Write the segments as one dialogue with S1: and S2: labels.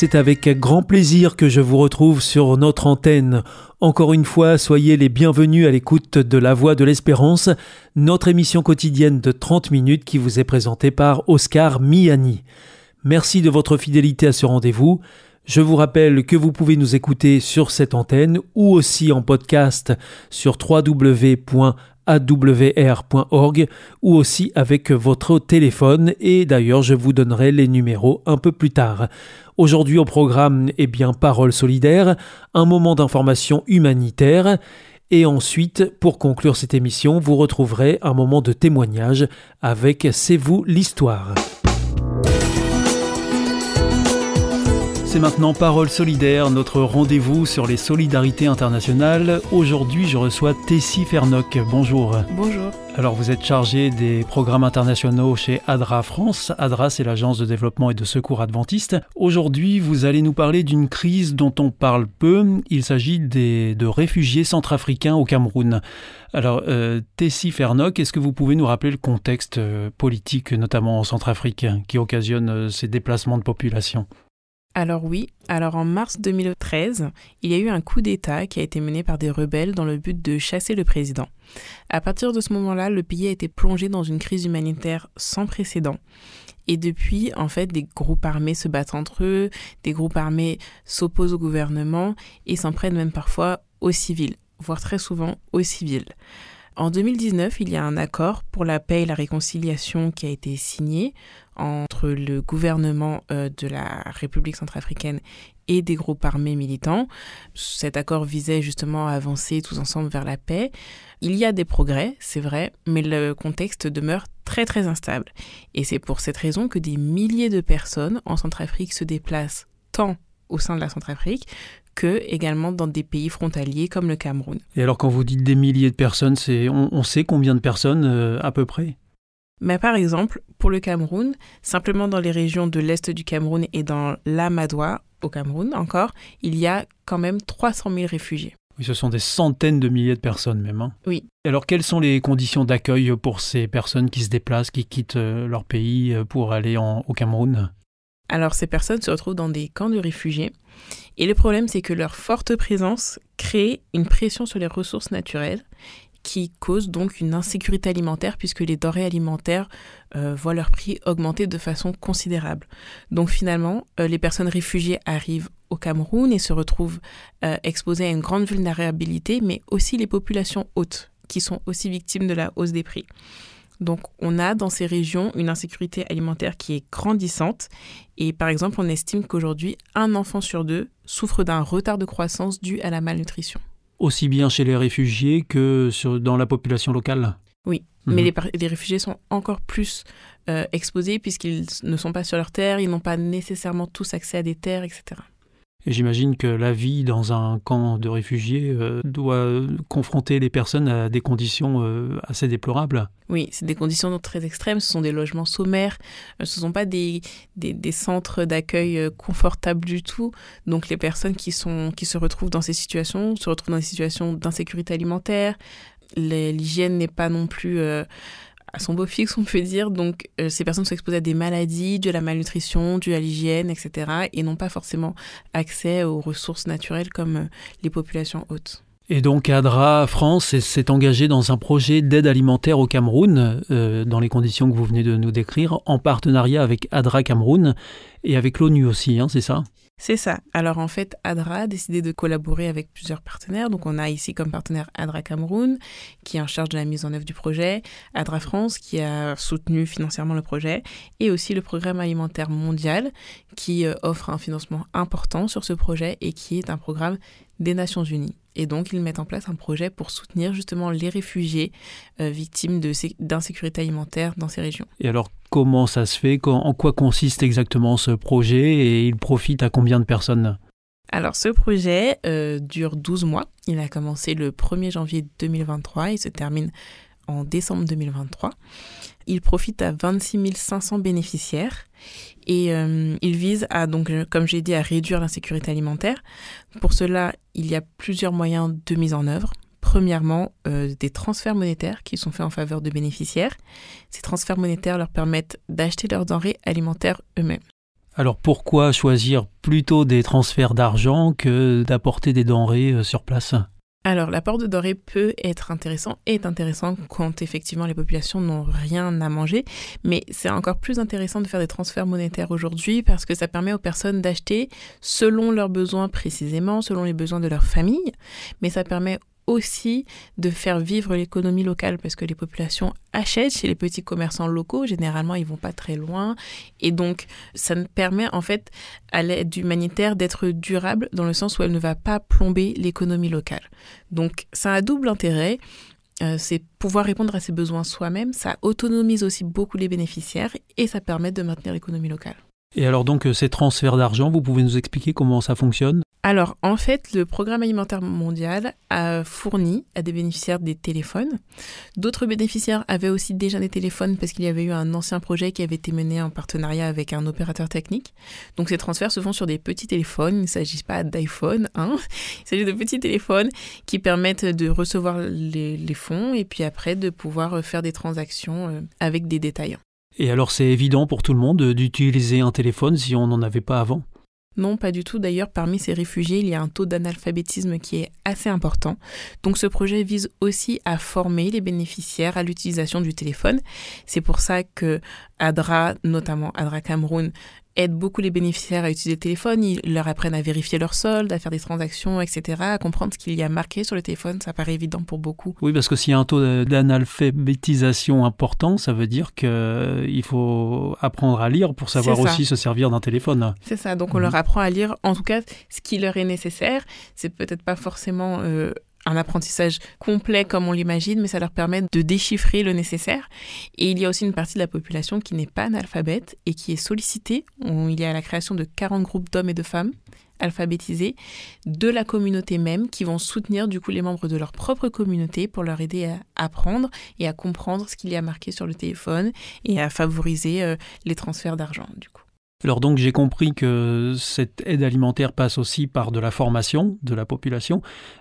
S1: C'est avec grand plaisir que je vous retrouve sur notre antenne. Encore une fois, soyez les bienvenus à l'écoute de La Voix de l'Espérance, notre émission quotidienne de 30 minutes qui vous est présentée par Oscar Miani. Merci de votre fidélité à ce rendez-vous. Je vous rappelle que vous pouvez nous écouter sur cette antenne ou aussi en podcast sur www awr.org ou aussi avec votre téléphone et d'ailleurs je vous donnerai les numéros un peu plus tard. Aujourd'hui au programme, eh bien, Parole solidaire, un moment d'information humanitaire et ensuite, pour conclure cette émission, vous retrouverez un moment de témoignage avec C'est vous l'histoire. C'est maintenant Parole solidaire, notre rendez-vous sur les solidarités internationales. Aujourd'hui, je reçois Tessie Fernoc. Bonjour.
S2: Bonjour.
S1: Alors, vous êtes chargé des programmes internationaux chez ADRA France. ADRA, c'est l'agence de développement et de secours adventiste. Aujourd'hui, vous allez nous parler d'une crise dont on parle peu. Il s'agit de réfugiés centrafricains au Cameroun. Alors, euh, Tessie Fernoc, est-ce que vous pouvez nous rappeler le contexte euh, politique, notamment en Centrafrique, qui occasionne euh, ces déplacements de population?
S2: Alors oui, alors en mars 2013, il y a eu un coup d'État qui a été mené par des rebelles dans le but de chasser le président. À partir de ce moment-là, le pays a été plongé dans une crise humanitaire sans précédent. Et depuis, en fait, des groupes armés se battent entre eux, des groupes armés s'opposent au gouvernement et s'en prennent même parfois aux civils, voire très souvent aux civils. En 2019, il y a un accord pour la paix et la réconciliation qui a été signé entre le gouvernement euh, de la République centrafricaine et des groupes armés militants. Cet accord visait justement à avancer tous ensemble vers la paix. Il y a des progrès, c'est vrai, mais le contexte demeure très très instable. Et c'est pour cette raison que des milliers de personnes en Centrafrique se déplacent tant au sein de la Centrafrique que également dans des pays frontaliers comme le Cameroun.
S1: Et alors quand vous dites des milliers de personnes, c'est on, sait combien de personnes euh, à peu près?
S2: Mais par exemple, pour le Cameroun, simplement dans les régions de l'Est du Cameroun et dans l'Amadoua, au Cameroun encore, il y a quand même 300 000 réfugiés.
S1: Oui, ce sont des centaines de milliers de personnes même. Hein.
S2: Oui.
S1: Alors quelles sont les conditions d'accueil pour ces personnes qui se déplacent, qui quittent euh, leur pays euh, pour aller au Cameroun?
S2: Alors ces personnes se retrouvent dans des camps de réfugiés et le problème c'est que leur forte présence crée une pression sur les ressources naturelles qui cause donc une insécurité alimentaire puisque les denrées alimentaires euh, voient leur prix augmenter de façon considérable. Donc finalement, euh, les personnes réfugiées arrivent au Cameroun et se retrouvent euh, exposées à une grande vulnérabilité, mais aussi les populations hautes qui sont aussi victimes de la hausse des prix. Donc on a dans ces régions une insécurité alimentaire qui est grandissante et par exemple on estime qu'aujourd'hui un enfant sur deux souffre d'un retard de croissance dû à la malnutrition.
S1: Aussi bien chez les réfugiés que dans la population locale
S2: Oui, mais mhm. les, réfugiés sont encore plus euh, exposés puisqu'ils ne sont pas sur leur terre, ils n'ont pas nécessairement tous accès à des terres, etc.
S1: Et j'imagine que la vie dans un camp de réfugiés euh, doit confronter les personnes à des conditions euh, assez déplorables.
S2: Oui, c'est des conditions très extrêmes. Ce sont des logements sommaires. Euh, ce ne sont pas des, des, centres d'accueil confortables du tout. Donc les personnes qui, sont, qui se retrouvent dans ces situations se retrouvent dans des situations d'insécurité alimentaire. L'hygiène n'est pas non plus à son beau fixe, on peut dire. Donc, euh, ces personnes sont exposées à des maladies, à la malnutrition, à l'hygiène, etc. et n'ont pas forcément accès aux ressources naturelles comme euh, les populations hautes.
S1: Et donc ADRA France s'est engagé dans un projet d'aide alimentaire au Cameroun, euh, dans les conditions que vous venez de nous décrire, en partenariat avec ADRA Cameroun et avec l'ONU aussi, hein, c'est ça?
S2: C'est ça. Alors en fait, ADRA a décidé de collaborer avec plusieurs partenaires. Donc on a ici comme partenaire ADRA Cameroun, qui est en charge de la mise en œuvre du projet, ADRA France, qui a soutenu financièrement le projet, et aussi le Programme alimentaire mondial, qui euh, offre un financement important sur ce projet et qui est un programme des Nations Unies. Et donc, ils mettent en place un projet pour soutenir justement les réfugiés euh, victimes d'insécurité alimentaire dans ces régions.
S1: Et alors, comment ça se fait? En quoi consiste exactement ce projet? Et il profite à combien de personnes?
S2: Alors ce projet euh, dure 12 mois. Il a commencé le 1er janvier 2023 et se termine en décembre 2023. Il profite à 26 500 bénéficiaires et euh, il vise à, donc, comme j'ai dit, à réduire l'insécurité alimentaire. Pour cela, il y a plusieurs moyens de mise en œuvre. Premièrement, euh, des transferts monétaires qui sont faits en faveur de bénéficiaires. Ces transferts monétaires leur permettent d'acheter leurs denrées alimentaires eux-mêmes.
S1: Alors pourquoi choisir plutôt des transferts d'argent que d'apporter des denrées euh, sur place?
S2: Alors, l'apport de denrées peut être intéressant est intéressant quand effectivement les populations n'ont rien à manger, mais c'est encore plus intéressant de faire des transferts monétaires aujourd'hui parce que ça permet aux personnes d'acheter selon leurs besoins précisément, selon les besoins de leur famille, mais ça permet aussi de faire vivre l'économie locale parce que les populations achètent chez les petits commerçants locaux. Généralement, ils vont pas très loin. Et donc, ça permet en fait à l'aide humanitaire d'être durable dans le sens où elle ne va pas plomber l'économie locale. Donc, ça a double intérêt. Euh, c'est pouvoir répondre à ses besoins soi-même, ça autonomise aussi beaucoup les bénéficiaires et ça permet de maintenir l'économie locale.
S1: Et alors donc euh, ces transferts d'argent, vous pouvez nous expliquer comment ça fonctionne?
S2: Alors, en fait, le Programme alimentaire mondial a fourni à des bénéficiaires des téléphones. D'autres bénéficiaires avaient aussi déjà des téléphones parce qu'il y avait eu un ancien projet qui avait été mené en partenariat avec un opérateur technique. Donc, ces transferts se font sur des petits téléphones. Il ne s'agit pas d'iPhone, hein. Il s'agit de petits téléphones qui permettent de recevoir les, les fonds et puis après de pouvoir faire des transactions euh, avec des détaillants.
S1: Et alors, c'est évident pour tout le monde d'utiliser un téléphone si on n'en avait pas avant
S2: non, pas du tout. D'ailleurs, parmi ces réfugiés, il y a un taux d'analphabétisme qui est assez important. Donc ce projet vise aussi à former les bénéficiaires à l'utilisation du téléphone. C'est pour ça que ADRA, notamment ADRA Cameroun, aide beaucoup les bénéficiaires à utiliser le téléphone, ils leur apprennent à vérifier leur solde, à faire des transactions, etc., à comprendre ce qu'il y a marqué sur le téléphone, ça paraît évident pour beaucoup.
S1: Oui, parce que s'il y a un taux d'analphabétisation important, ça veut dire qu'il euh, faut apprendre à lire pour savoir aussi se servir d'un téléphone.
S2: C'est ça, donc on mhm. leur apprend à lire, en tout cas, ce qui leur est nécessaire. C'est peut-être pas forcément euh, un apprentissage complet comme on l'imagine, mais ça leur permet de déchiffrer le nécessaire. Et il y a aussi une partie de la population qui n'est pas analphabète et qui est sollicitée. il y a la création de 40 groupes d'hommes et de femmes alphabétisés de la communauté même qui vont soutenir du coup les membres de leur propre communauté pour leur aider à apprendre et à comprendre ce qu'il y a marqué sur le téléphone et à favoriser euh, les transferts d'argent du coup.
S1: Alors donc j'ai compris que cette aide alimentaire passe aussi par de la formation de la population.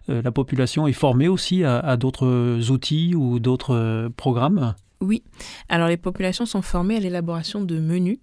S1: Euh, la population est formée aussi à d'autres outils ou d'autres euh, programmes
S2: oui. Alors les populations sont formées à l'élaboration de menus,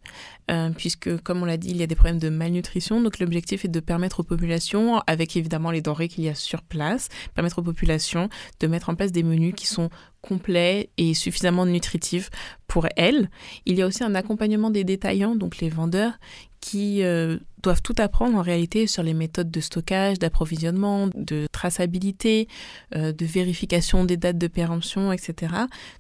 S2: euh, puisque comme on l'a dit, il y a des problèmes de malnutrition. Donc l'objectif est de permettre aux populations, avec évidemment les denrées qu'il y a sur place, permettre aux populations de mettre en place des menus qui sont complets et suffisamment nutritifs pour elles. Il y a aussi un accompagnement des détaillants, donc les vendeurs, qui euh, doivent tout apprendre en réalité sur les méthodes de stockage, d'approvisionnement, de traçabilité, euh, de vérification des dates de péremption, etc.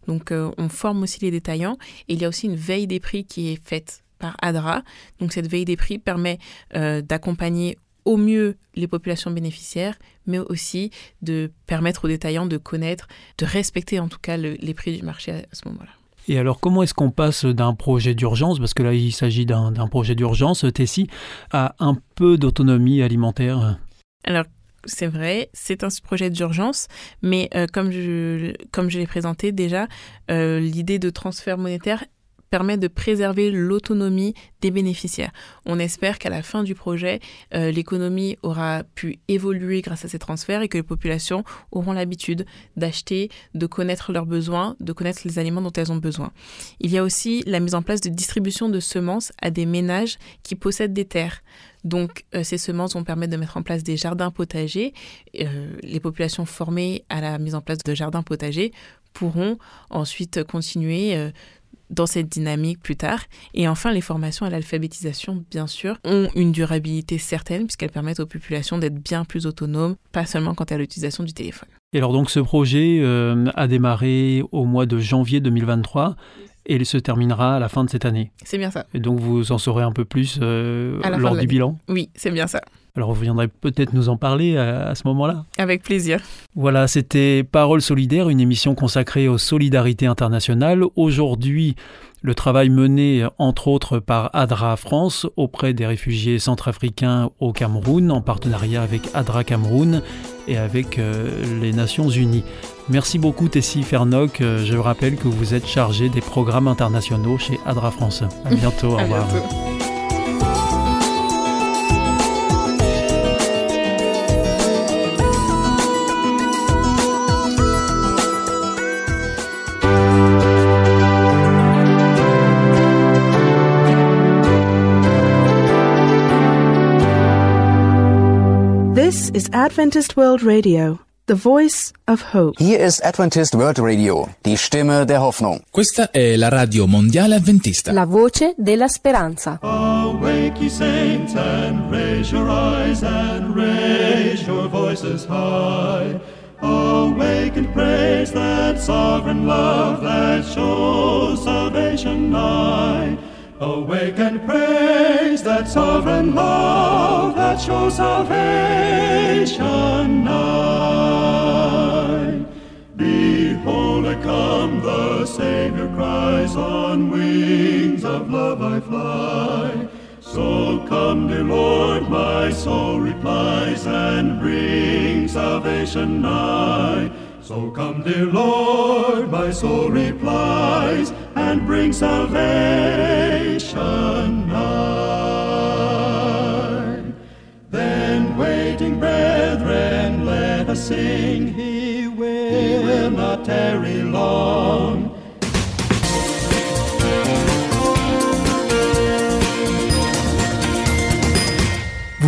S2: Donc euh, on forme aussi les détaillants et il y a aussi une veille des prix qui est faite par ADRA. Donc cette veille des prix permet d'accompagner au mieux les populations bénéficiaires, mais aussi de permettre aux détaillants de connaître, de respecter en tout cas les prix du marché à ce moment-là.
S1: Et alors, comment est-ce qu'on passe d'un projet d'urgence, parce que là, il s'agit d'un projet d'urgence, Tessie, à un peu d'autonomie alimentaire?
S2: Alors, c'est vrai, c'est un projet d'urgence, mais euh, comme je, comme je l'ai présenté déjà, euh, l'idée de transfert monétaire permet de préserver l'autonomie des bénéficiaires. On espère qu'à la fin du projet, euh, l'économie aura pu évoluer grâce à ces transferts et que les populations auront l'habitude d'acheter, de connaître leurs besoins, de connaître les aliments dont elles ont besoin. Il y a aussi la mise en place de distribution de semences à des ménages qui possèdent des terres. Donc, euh, ces semences vont permettre de mettre en place des jardins potagers. Euh, les populations formées à la mise en place de jardins potagers pourront ensuite continuer dans cette dynamique plus tard. Et enfin, les formations à l'alphabétisation, bien sûr, ont une durabilité certaine puisqu'elles permettent aux populations d'être bien plus autonomes, pas seulement quant à l'utilisation du téléphone.
S1: Et alors donc ce projet euh, a démarré au mois de janvier 2023 et il se terminera à la fin de cette année.
S2: C'est bien ça.
S1: Et donc vous en saurez un peu plus euh, lors du bilan?
S2: Oui, c'est bien ça.
S1: Alors vous viendrez peut-être nous en parler à, ce moment-là.
S2: Avec plaisir.
S1: Voilà, c'était Parole solidaire, une émission consacrée aux solidarités internationales. Aujourd'hui, le travail mené entre autres par ADRA France auprès des réfugiés centrafricains au Cameroun en partenariat avec ADRA Cameroun et avec les Nations Unies. Merci beaucoup Tessie Fernoc. Je rappelle que vous êtes chargé des programmes internationaux chez ADRA France. À bientôt. au revoir.
S3: is Adventist World Radio, the voice of hope.
S4: Hier ist Adventist World Radio, die Stimme der Hoffnung.
S5: Questa è la radio mondiale adventista.
S6: La voce della speranza.
S7: Awake ye saints and raise your eyes and raise your voices high. Awake and praise that sovereign love that shows salvation nigh. Awake and praise that sovereign love that shows salvation nigh. Behold, I come, the Savior cries, on wings of love I fly. So come, dear Lord, my soul replies, and bring salvation nigh. So come, dear Lord, my soul replies, and bring salvation nigh. Then, waiting brethren, let us sing, He will, he will not tarry long.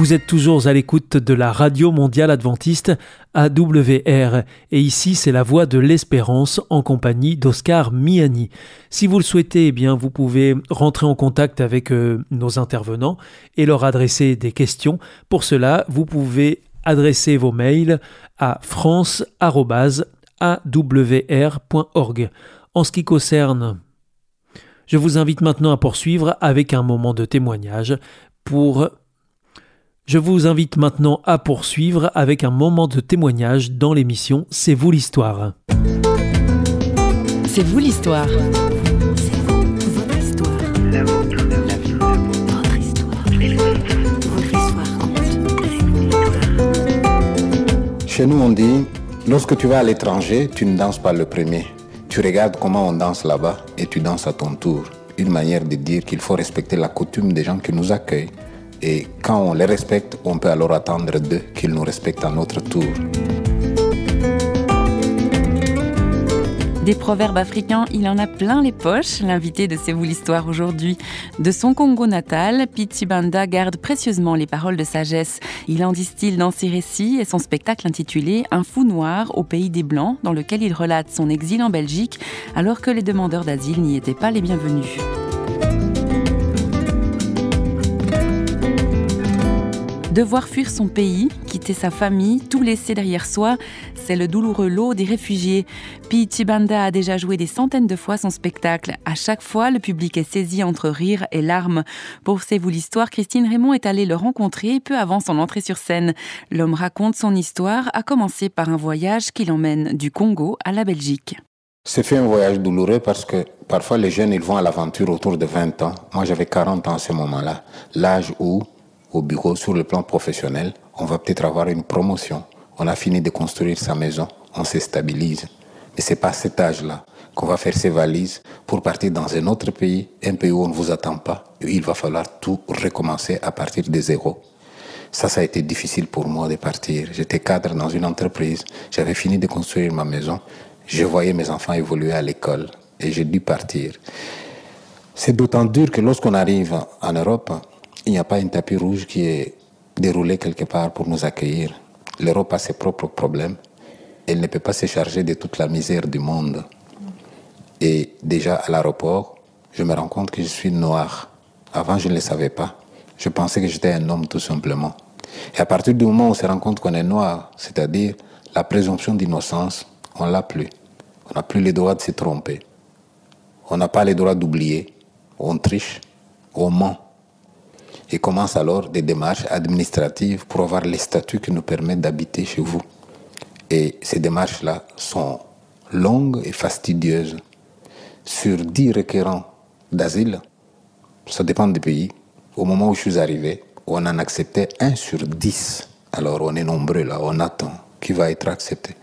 S1: Vous êtes toujours à l'écoute de la Radio Mondiale Adventiste AWR et ici c'est la voix de l'espérance en compagnie d'Oscar Miani. Si vous le souhaitez, eh bien vous pouvez rentrer en contact avec euh, nos intervenants et leur adresser des questions. Pour cela, vous pouvez adresser vos mails à france@awr.org. En ce qui concerne je vous invite maintenant à poursuivre avec un moment de témoignage pour je vous invite maintenant à poursuivre avec un moment de témoignage dans l'émission C'est vous l'histoire.
S6: C'est vous l'histoire. C'est vous, votre histoire. Votre histoire.
S8: Chez nous, on dit, lorsque tu vas à l'étranger, tu ne danses pas le premier. Tu regardes comment on danse là-bas et tu danses à ton tour. Une manière de dire qu'il faut respecter la coutume des gens qui nous accueillent. Et quand on les respecte, on peut alors attendre d'eux qu'ils nous respectent à notre tour.
S6: Des proverbes africains, il en a plein les poches. L'invité de C'est vous l'histoire aujourd'hui. De son Congo natal, Banda garde précieusement les paroles de sagesse. Il en distille dans ses récits et son spectacle intitulé Un fou noir au pays des Blancs, dans lequel il relate son exil en Belgique alors que les demandeurs d'asile n'y étaient pas les bienvenus. Devoir fuir son pays, quitter sa famille, tout laisser derrière soi, c'est le douloureux lot des réfugiés. Pichi Banda a déjà joué des centaines de fois son spectacle. À chaque fois, le public est saisi entre rire et larmes. Pour C'est vous l'histoire, Christine Raymond est allée le rencontrer peu avant son entrée sur scène. L'homme raconte son histoire, à commencer par un voyage qui l'emmène du Congo à la Belgique.
S8: C'est fait un voyage douloureux parce que parfois les jeunes ils vont à l'aventure autour de 20 ans. Moi j'avais 40 ans à ce moment-là, l'âge où au bureau sur le plan professionnel, on va peut-être avoir une promotion. On a fini de construire sa maison, on se stabilise. Mais c'est pas à cet âge-là qu'on va faire ses valises pour partir dans un autre pays, un pays où on ne vous attend pas. Il va falloir tout recommencer à partir de zéro. Ça, ça a été difficile pour moi de partir. J'étais cadre dans une entreprise. J'avais fini de construire ma maison. Je voyais mes enfants évoluer à l'école et j'ai dû partir. C'est d'autant dur que lorsqu'on arrive en Europe, il n'y a pas un tapis rouge qui est déroulé quelque part pour nous accueillir. L'Europe a ses propres problèmes. Elle ne peut pas se charger de toute la misère du monde. Et déjà à l'aéroport, je me rends compte que je suis noir. Avant, je ne le savais pas. Je pensais que j'étais un homme tout simplement. Et à partir du moment où on se rend compte qu'on est noir, c'est-à-dire la présomption d'innocence, on l'a plus. On n'a plus le droit de se tromper. On n'a pas le droit d'oublier. On triche, on ment et commence alors des démarches administratives pour avoir les statuts qui nous permettent d'habiter chez vous. Et ces démarches-là sont longues et fastidieuses. Sur 10 requérants d'asile, ça dépend des pays, au moment où je suis arrivé, on en acceptait un sur 10. Alors on est nombreux là, on attend qui va être accepté.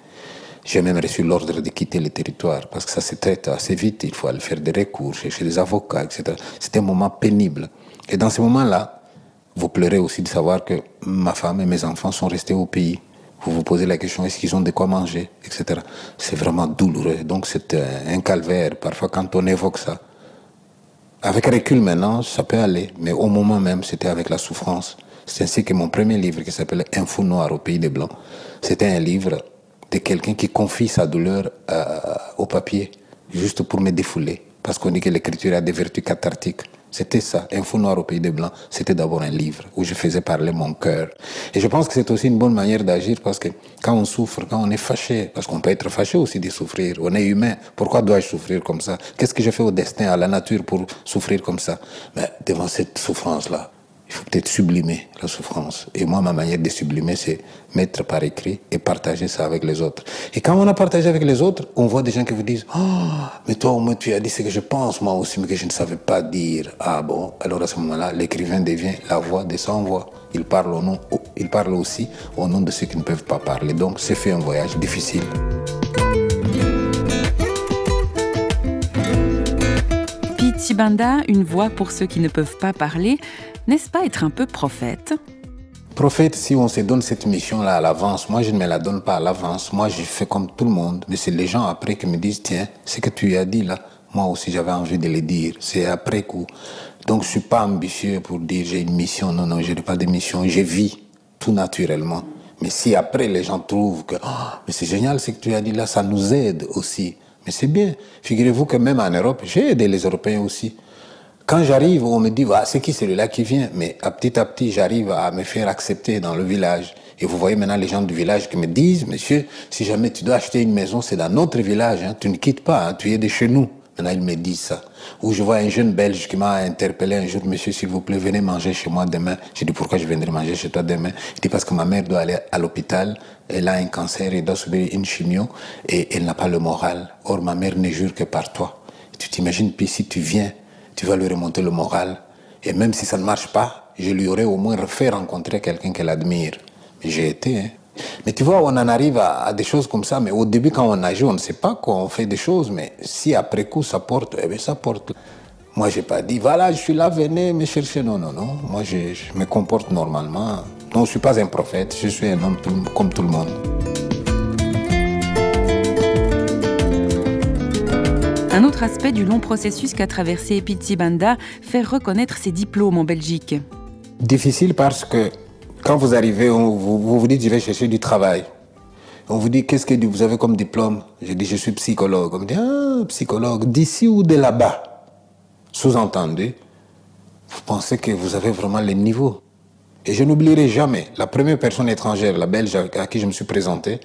S8: J'ai même reçu l'ordre de quitter le territoire parce que ça se traite assez vite. Il faut aller faire des recours, chercher des avocats, etc. C'était un moment pénible. Et dans ce moment-là, vous pleurez aussi de savoir que ma femme et mes enfants sont restés au pays. Vous vous posez la question, est-ce qu'ils ont de quoi manger, etc. C'est vraiment douloureux. Donc c'est un calvaire. Parfois, quand on évoque ça, avec recul maintenant, ça peut aller. Mais au moment même, c'était avec la souffrance. C'est ainsi que mon premier livre, qui s'appelle Info noir au pays des Blancs, c'était un livre de quelqu'un qui confie sa douleur euh, au papier, juste pour me défouler. Parce qu'on dit que l'écriture a des vertus cathartiques. C'était ça, Info Noir au Pays des Blancs. C'était d'abord un livre où je faisais parler mon cœur. Et je pense que c'est aussi une bonne manière d'agir parce que quand on souffre, quand on est fâché, parce qu'on peut être fâché aussi de souffrir, on est humain. Pourquoi dois-je souffrir comme ça? Qu'est-ce que je fais au destin, à la nature pour souffrir comme ça? Mais devant cette souffrance-là, il faut peut-être sublimer la souffrance. Et moi, ma manière de sublimer, c'est mettre par écrit et partager ça avec les autres. Et quand on a partagé avec les autres, on voit des gens qui vous disent Oh, mais toi, au moins, tu as dit ce que je pense, moi aussi, mais que je ne savais pas dire. Ah bon? Alors à ce moment-là, l'écrivain devient la voix des sans-voix. Il parle, au nom, il parle aussi au nom de ceux qui ne peuvent pas parler. Donc, c'est fait un voyage difficile.
S6: Banda, une voix pour ceux qui ne peuvent pas parler, n'est-ce pas être un peu prophète?
S8: Prophète, si on se donne cette mission-là à l'avance, moi je ne me la donne pas à l'avance, moi je fais comme tout le monde, mais c'est les gens après qui me disent, tiens, ce que tu as dit là, moi aussi j'avais envie de le dire, c'est après coup. Donc je suis pas ambitieux pour dire j'ai une mission, non, non, je n'ai pas de mission, je vis tout naturellement. Mais si après les gens trouvent que, oh, mais c'est génial ce que tu as dit là, ça nous aide aussi. Mais c'est bien. Figurez-vous que même en Europe, j'ai aidé les Européens aussi. Quand j'arrive, on me dit, ah, c'est qui celui-là qui vient? Mais à petit à petit, j'arrive à me faire accepter dans le village. Et vous voyez maintenant les gens du village qui me disent, monsieur, si jamais tu dois acheter une maison, c'est dans notre village, hein. tu ne quittes pas, hein. tu es de chez nous. Maintenant, ils me disent ça. Ou je vois un jeune Belge qui m'a interpellé un jour, monsieur, s'il vous plaît, venez manger chez moi demain. J'ai dit, pourquoi je viendrai manger chez toi demain? Il dit, parce que ma mère doit aller à l'hôpital, elle a un cancer, elle doit subir une chimio, et elle n'a pas le moral. Or, ma mère ne jure que par toi. tu t'imagines, puis si tu viens, tu vas lui remonter le moral. Et même si ça ne marche pas, je lui aurais au moins refait rencontrer quelqu'un qu'elle admire. J'ai été, hein. Mais tu vois, on en arrive à, des choses comme ça, mais au début, quand on agit, on ne sait pas qu'on fait des choses, mais si après coup ça porte, eh bien ça porte. Moi, j'ai pas dit, voilà, je suis là, venez me chercher. Non, non, non. Moi, je, me comporte normalement. Non, je suis pas un prophète, je suis un homme comme tout le monde.
S6: Un autre aspect du long processus qu'a traversé Pizzi Banda, faire reconnaître ses diplômes en Belgique.
S8: Difficile parce que quand vous arrivez, vous, vous, dites, je vais chercher du travail. On vous dit, qu'est-ce que vous avez comme diplôme? Je dis, je suis psychologue. On me dit, ah, psychologue, d'ici ou de là-bas? Sous-entendu, vous pensez que vous avez vraiment les niveaux. Et je n'oublierai jamais, la première personne étrangère, la Belge à qui je me suis présenté,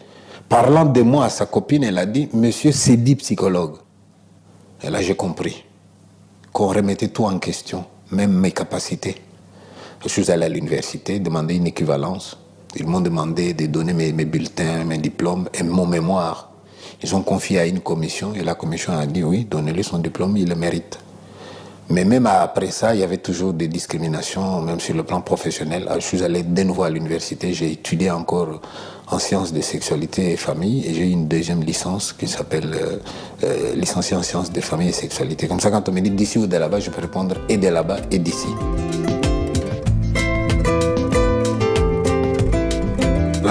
S8: parlant de moi à sa copine, elle a dit, monsieur, c'est dit psychologue. Et là, j'ai compris qu'on remettait tout en question, même mes capacités. Je suis allé à l'université demander une équivalence. Ils m'ont demandé de donner mes, bulletins, mes diplômes et mon mémoire. Ils ont confié à une commission et la commission a dit oui, donnez-lui son diplôme, il le mérite. Mais même après ça, il y avait toujours des discriminations, même sur le plan professionnel. Je suis allé de nouveau à l'université, j'ai étudié encore en sciences de sexualité et famille et j'ai eu une deuxième licence qui s'appelle euh, euh, licencié en sciences de famille et sexualité. Comme ça, quand on me dit d'ici ou de là-bas, je peux répondre et de là-bas et d'ici.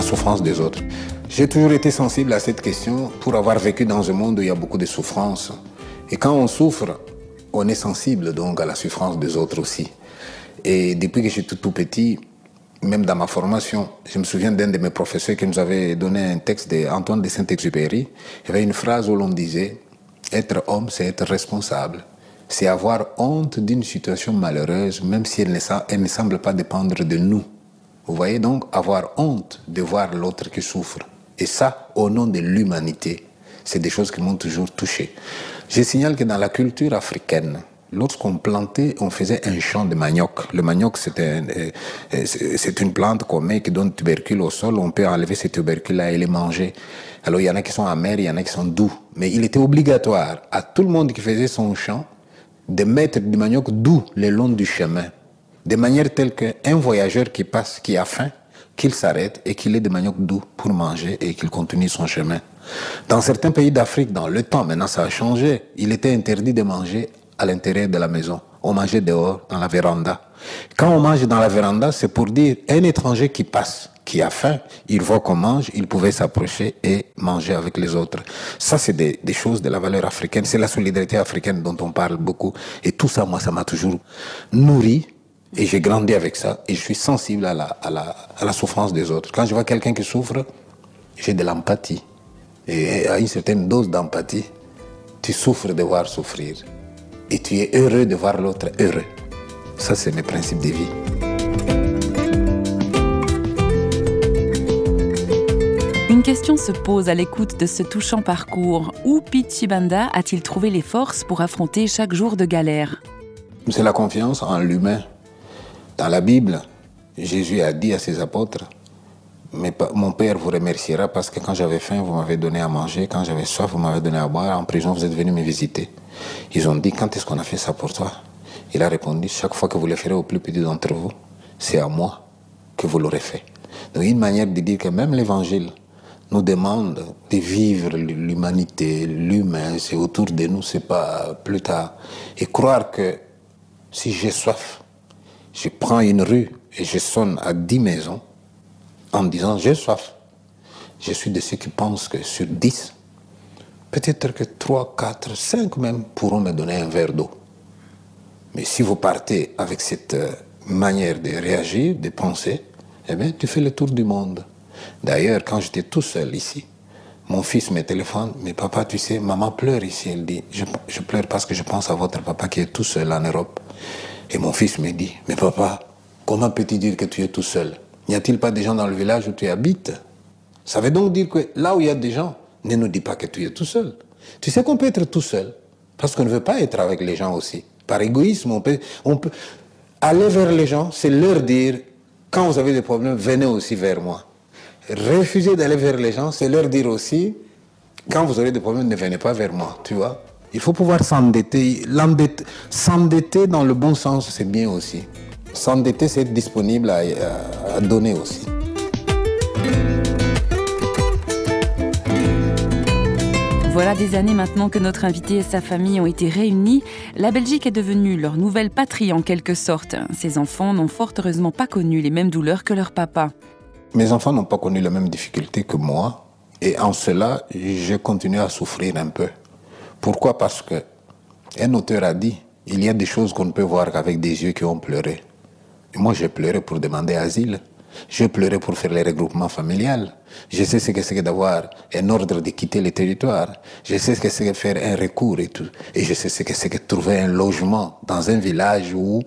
S8: souffrance des autres. J'ai toujours été sensible à cette question pour avoir vécu dans un monde où il y a beaucoup de souffrance. Et quand on souffre, on est sensible donc à la souffrance des autres aussi. Et depuis que j'étais tout petit, même dans ma formation, je me souviens d'un de mes professeurs qui nous avait donné un texte d'Antoine de Saint-Exupéry. Il y avait une phrase où l'on disait Être homme, c'est être responsable. C'est avoir honte d'une situation malheureuse, même si elle ne semble pas dépendre de nous. Vous voyez donc avoir honte de voir l'autre qui souffre. Et ça, au nom de l'humanité, c'est des choses qui m'ont toujours touché. Je signale que dans la culture africaine, lorsqu'on plantait, on faisait un champ de manioc. Le manioc, c'est euh, une plante qu'on met qui donne tubercule au sol. On peut enlever ces tubercules-là et les manger. Alors, il y en a qui sont amers, il y en a qui sont doux. Mais il était obligatoire à tout le monde qui faisait son champ de mettre du manioc doux le long du chemin de manière telle qu'un voyageur qui passe, qui a faim, qu'il s'arrête et qu'il ait des maniocs doux pour manger et qu'il continue son chemin. Dans certains pays d'Afrique, dans le temps, maintenant ça a changé, il était interdit de manger à l'intérieur de la maison. On mangeait dehors, dans la véranda. Quand on mange dans la véranda, c'est pour dire un étranger qui passe, qui a faim, il voit qu'on mange, il pouvait s'approcher et manger avec les autres. Ça, c'est des, des, choses de la valeur africaine. C'est la solidarité africaine dont on parle beaucoup. Et tout ça, moi, ça m'a toujours nourri. Et j'ai grandi avec ça. Et je suis sensible à la, à la, à la souffrance des autres. Quand je vois quelqu'un qui souffre, j'ai de l'empathie. Et à une certaine dose d'empathie, tu souffres de voir souffrir. Et tu es heureux de voir l'autre heureux. Ça, c'est mes principes de vie.
S6: Une question se pose à l'écoute de ce touchant parcours. Où Pichibanda a-t-il trouvé les forces pour affronter chaque jour de galère?
S8: C'est la confiance en l'humain. Dans la Bible, Jésus a dit à ses apôtres, mon Père vous remerciera parce que quand j'avais faim, vous m'avez donné à manger, quand j'avais soif, vous m'avez donné à boire, en prison, vous êtes venu me visiter. Ils ont dit, quand est-ce qu'on a fait ça pour toi? Il a répondu, chaque fois que vous le ferez au plus petit d'entre vous, c'est à moi que vous l'aurez fait. Donc une manière de dire que même l'Évangile nous demande de vivre l'humanité, l'humain, c'est autour de nous, c'est pas plus tard. Et croire que si j'ai soif, je prends une rue et je sonne à dix maisons, en disant j'ai soif. Je suis de ceux qui pensent que sur 10, peut-être que 3, 4, 5 même pourront me donner un verre d'eau. Mais si vous partez avec cette manière de réagir, de penser, eh bien, tu fais le tour du monde. D'ailleurs, quand j'étais tout seul ici, mon fils me téléphone, mais papa, tu sais, maman pleure ici. Elle dit, je pleure parce que je pense à votre papa qui est tout seul en Europe. Et mon fils me dit, mais papa, comment peux-tu dire que tu es tout seul? N'y a-t-il pas des gens dans le village où tu habites Ça veut donc dire que là où il y a des gens, ne nous dis pas que tu es tout seul. Tu sais qu'on peut être tout seul, parce qu'on ne veut pas être avec les gens aussi. Par égoïsme, on peut, on peut aller vers les gens, c'est leur dire, quand vous avez des problèmes, venez aussi vers moi. Refuser d'aller vers les gens, c'est leur dire aussi, quand vous aurez des problèmes, ne venez pas vers moi, tu vois. Il faut pouvoir s'endetter. S'endetter dans le bon sens, c'est bien aussi. S'endetter, c'est être disponible à, à, à donner aussi.
S6: Voilà des années maintenant que notre invité et sa famille ont été réunis. La Belgique est devenue leur nouvelle patrie en quelque sorte. Ses enfants n'ont fort heureusement pas connu les mêmes douleurs que leur papa.
S8: Mes enfants n'ont pas connu les mêmes difficultés que moi. Et en cela, j'ai continué à souffrir un peu. Pourquoi? Parce que un auteur a dit, il y a des choses qu'on ne peut voir qu'avec des yeux qui ont pleuré. Et moi, j'ai pleuré pour demander asile. J'ai pleuré pour faire les regroupements familiales. Je sais ce que c'est que d'avoir un ordre de quitter le territoire. Je sais ce que c'est que faire un recours et tout. Et je sais ce que c'est que trouver un logement dans un village où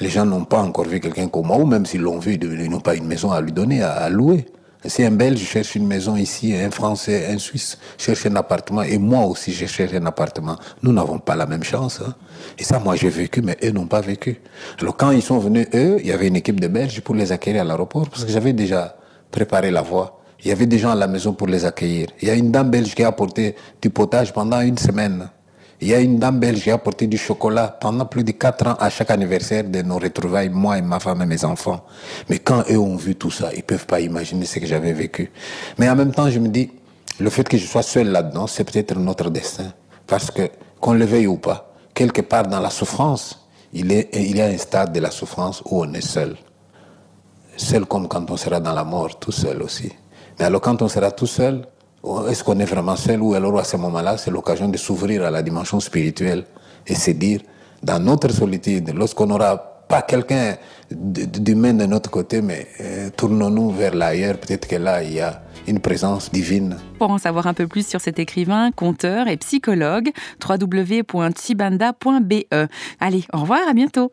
S8: les gens n'ont pas encore vu quelqu'un comme moi, ou même s'ils l'ont vu, ils n'ont pas une maison à lui donner, à, à louer. Si un Belge cherche une maison ici, un Français, un Suisse cherche un appartement, et moi aussi je cherche un appartement, nous n'avons pas la même chance. Hein. Et ça, moi j'ai vécu, mais eux n'ont pas vécu. Alors quand ils sont venus, eux, il y avait une équipe de Belges pour les accueillir à l'aéroport, parce que j'avais déjà préparé la voie. Il y avait des gens à la maison pour les accueillir. Il y a une dame belge qui a apporté du potage pendant une semaine. Il y a une dame belge qui a apporté du chocolat pendant plus de quatre ans à chaque anniversaire de nos retrouvailles, moi et ma femme et mes enfants. Mais quand eux ont vu tout ça, ils peuvent pas imaginer ce que j'avais vécu. Mais en même temps, je me dis, le fait que je sois seul là-dedans, c'est peut-être notre destin. Parce que, qu'on le veuille ou pas, quelque part dans la souffrance, il, est, il y a un stade de la souffrance où on est seul. Seul comme quand on sera dans la mort, tout seul aussi. Mais alors quand on sera tout seul, est-ce qu'on est vraiment seul ou alors à ce moment-là, c'est l'occasion de s'ouvrir à la dimension spirituelle et se dire, dans notre solitude, lorsqu'on n'aura pas quelqu'un d'humain de notre côté, mais euh, tournons-nous vers l'ailleurs, peut-être que là, il y a une présence divine.
S6: Pour en savoir un peu plus sur cet écrivain, conteur et psychologue, www.tsibanda.be. Allez, au revoir, à bientôt.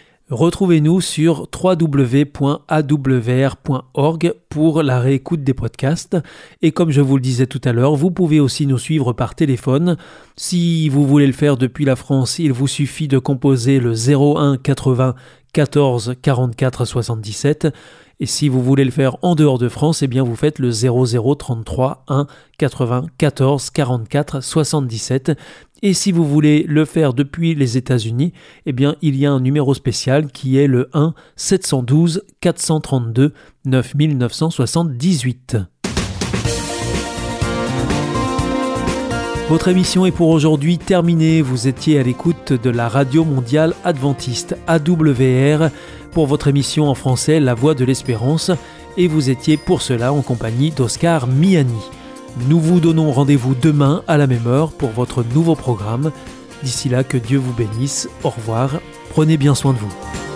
S9: retrouvez-nous sur www.awr.org pour la réécoute des podcasts. Et comme je vous le disais tout à l'heure, vous pouvez aussi nous suivre par téléphone. Si vous voulez le faire depuis la France, il vous suffit de composer le 01 80 14 44 77 et si vous voulez le faire en dehors de France, eh bien vous faites le 0033 1 94 44 77. Et si vous voulez le faire depuis les États-Unis, eh bien il y a un numéro spécial qui est le 1 712 432 9978. Votre émission est pour aujourd'hui terminée. Vous étiez à l'écoute de la Radio Mondiale Adventiste AWR pour votre émission en français La Voix de l'Espérance et vous étiez pour cela en compagnie d'Oscar Miani. Nous vous donnons rendez-vous demain à la même heure pour votre nouveau programme. D'ici là, que Dieu vous bénisse. Au revoir. Prenez bien soin de vous.